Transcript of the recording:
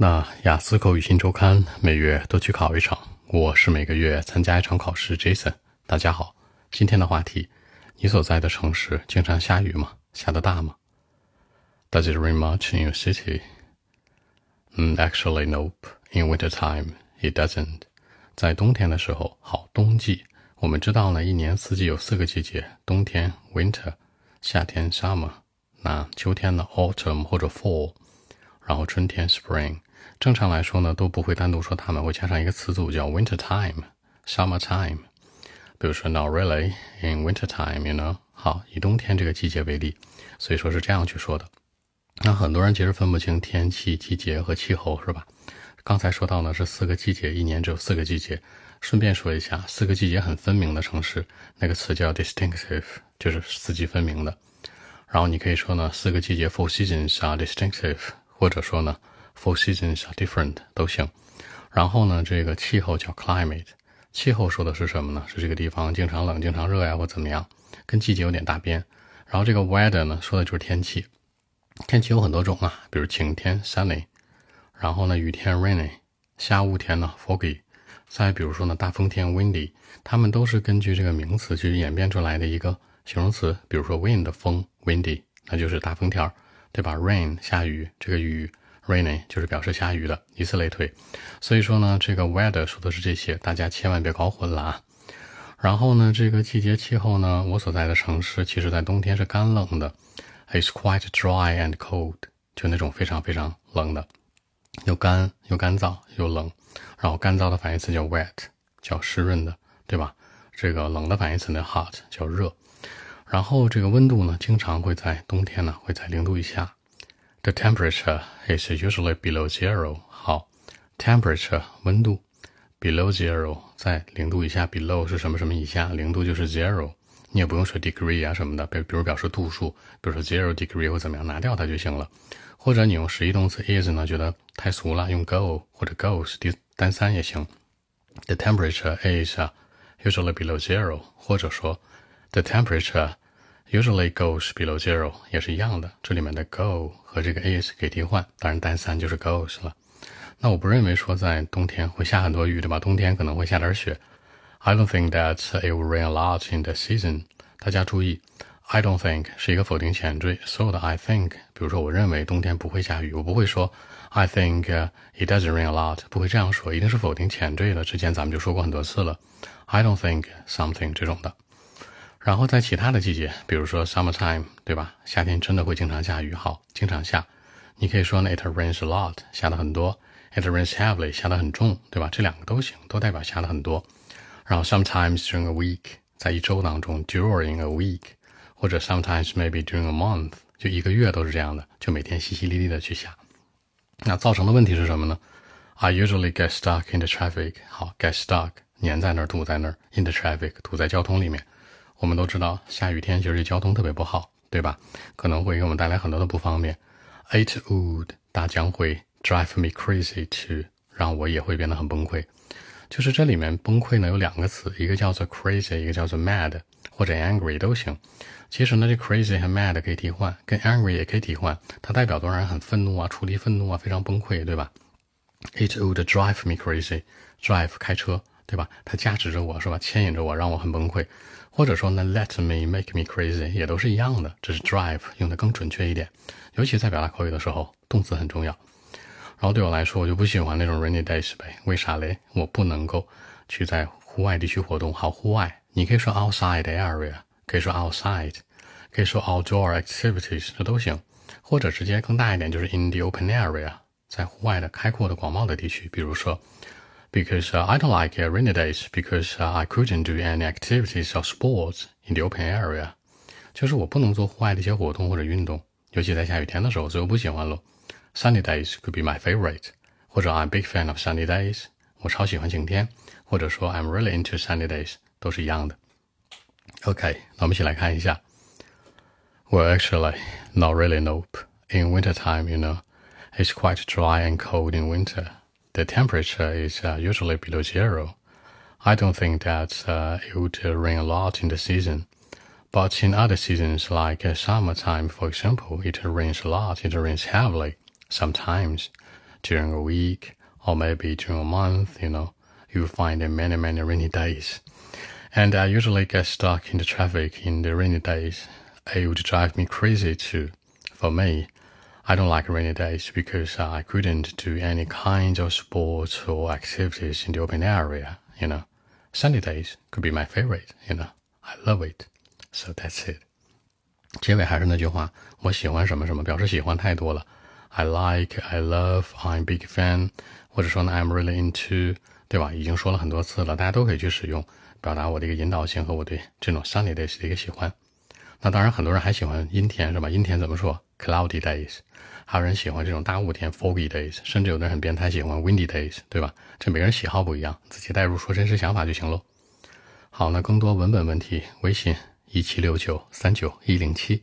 那雅思口语新周刊每月都去考一场，我是每个月参加一场考试。Jason，大家好，今天的话题，你所在的城市经常下雨吗？下得大吗？Does it rain much in your city? 嗯，Actually, nope. In winter time, it doesn't. 在冬天的时候，好，冬季，我们知道呢，一年四季有四个季节：冬天 （winter）、夏天 （summer）、那秋天呢 （autumn） 或者 （fall），然后春天 （spring）。正常来说呢，都不会单独说它们，会加上一个词组叫 winter time、summer time。比如说，not really in winter time，you know。好，以冬天这个季节为例，所以说是这样去说的。那很多人其实分不清天气、季节和气候，是吧？刚才说到呢是四个季节，一年只有四个季节。顺便说一下，四个季节很分明的城市，那个词叫 distinctive，就是四季分明的。然后你可以说呢，四个季节 four seasons are distinctive，或者说呢。Four seasons are different 都行，然后呢，这个气候叫 climate，气候说的是什么呢？是这个地方经常冷、经常热呀，或怎么样，跟季节有点搭边。然后这个 weather 呢，说的就是天气，天气有很多种啊，比如晴天 sunny，然后呢，雨天 rainy，下雾天呢 foggy，再比如说呢，大风天 windy，它们都是根据这个名词去演变出来的一个形容词。比如说 wind 风 windy，那就是大风天儿，对吧？rain 下雨，这个雨。Rainy 就是表示下雨的，以此类推。所以说呢，这个 weather 说的是这些，大家千万别搞混了啊。然后呢，这个季节气候呢，我所在的城市其实在冬天是干冷的，It's quite dry and cold，就那种非常非常冷的，又干又干燥又冷。然后干燥的反义词叫 wet，叫湿润的，对吧？这个冷的反义词呢 hot，叫热。然后这个温度呢，经常会在冬天呢会在零度以下。The temperature is usually below zero。好，temperature 温度，below zero 在零度以下。below 是什么什么以下？零度就是 zero。你也不用说 degree 啊什么的，比比如表示度数，比如说 zero degree 或怎么样，拿掉它就行了。或者你用实义动词 is 呢，觉得太俗了，用 go 或者 goes 第单三也行。The temperature is usually below zero。或者说 the temperature Usually goes below zero 也是一样的，这里面的 go 和这个 is 可以替换，当然单三就是 goes 了。那我不认为说在冬天会下很多雨，对吧？冬天可能会下点雪。I don't think that it will rain a lot in the season。大家注意，I don't think 是一个否定前缀，所有的 I think，比如说我认为冬天不会下雨，我不会说 I think it doesn't rain a lot，不会这样说，一定是否定前缀的。之前咱们就说过很多次了，I don't think something 这种的。然后在其他的季节，比如说 summertime，对吧？夏天真的会经常下雨，好，经常下。你可以说呢，it rains a lot，下的很多；it rains heavily，下的很重，对吧？这两个都行，都代表下的很多。然后 sometimes during a week，在一周当中，during a week，或者 sometimes maybe during a month，就一个月都是这样的，就每天淅淅沥沥的去下。那造成的问题是什么呢？I usually get stuck in the traffic。好，get stuck，粘在那儿，堵在那儿，in the traffic，堵在交通里面。我们都知道，下雨天其实交通特别不好，对吧？可能会给我们带来很多的不方便。It would 大将会 drive me crazy to 让我也会变得很崩溃。就是这里面崩溃呢有两个词，一个叫做 crazy，一个叫做 mad 或者 angry 都行。其实呢，这 crazy 和 mad 可以替换，跟 angry 也可以替换。它代表多让人很愤怒啊，处理愤怒啊，非常崩溃，对吧？It would drive me crazy，drive 开车，对吧？它驾驶着我是吧，牵引着我，让我很崩溃。或者说呢，let me make me crazy 也都是一样的，只是 drive 用的更准确一点。尤其在表达口语的时候，动词很重要。然后对我来说，我就不喜欢那种 rainy days 呗。为啥嘞？我不能够去在户外地区活动。好，户外你可以说 outside area，可以说 outside，可以说 outdoor activities，这都行。或者直接更大一点，就是 in the open area，在户外的开阔的广袤的地区，比如说。because uh, I don't like uh, rainy days because uh, I couldn't do any activities or sports in the open area，就是我不能做户外的一些活动或者运动，尤其在下雨天的时候，所以我不喜欢喽。Sunny days could be my favorite，或者 I'm a big fan of sunny days，我超喜欢晴天，或者说 I'm really into sunny days，都是一样的。OK，那我们一起来看一下。Well, actually, not really. Nope. In winter time, you know, it's quite dry and cold in winter the temperature is uh, usually below zero. I don't think that uh, it would rain a lot in the season. But in other seasons, like uh, summertime, for example, it rains a lot, it rains heavily, sometimes. during a week or maybe during a month, you know, you find many, many rainy days. And I usually get stuck in the traffic in the rainy days. It would drive me crazy too. For me, I don't like rainy days because I couldn't do any kind of sports or activities in the open area, you know. Sunny days could be my favorite, you know. I love it. So that's it. 结尾还是那句话，我喜欢什么什么，表示喜欢太多了。I like, I love, I'm big fan，或者说呢，I'm really into，对吧？已经说了很多次了，大家都可以去使用，表达我的一个引导性和我对这种 sunny days 的一个喜欢。 那当然，很多人还喜欢阴天，是吧？阴天怎么说？Cloudy days。还有人喜欢这种大雾天，foggy days。甚至有的人很变态，喜欢 windy days，对吧？这每个人喜好不一样，自己代入说真实想法就行喽。好，那更多文本问题，微信一七六九三九一零七。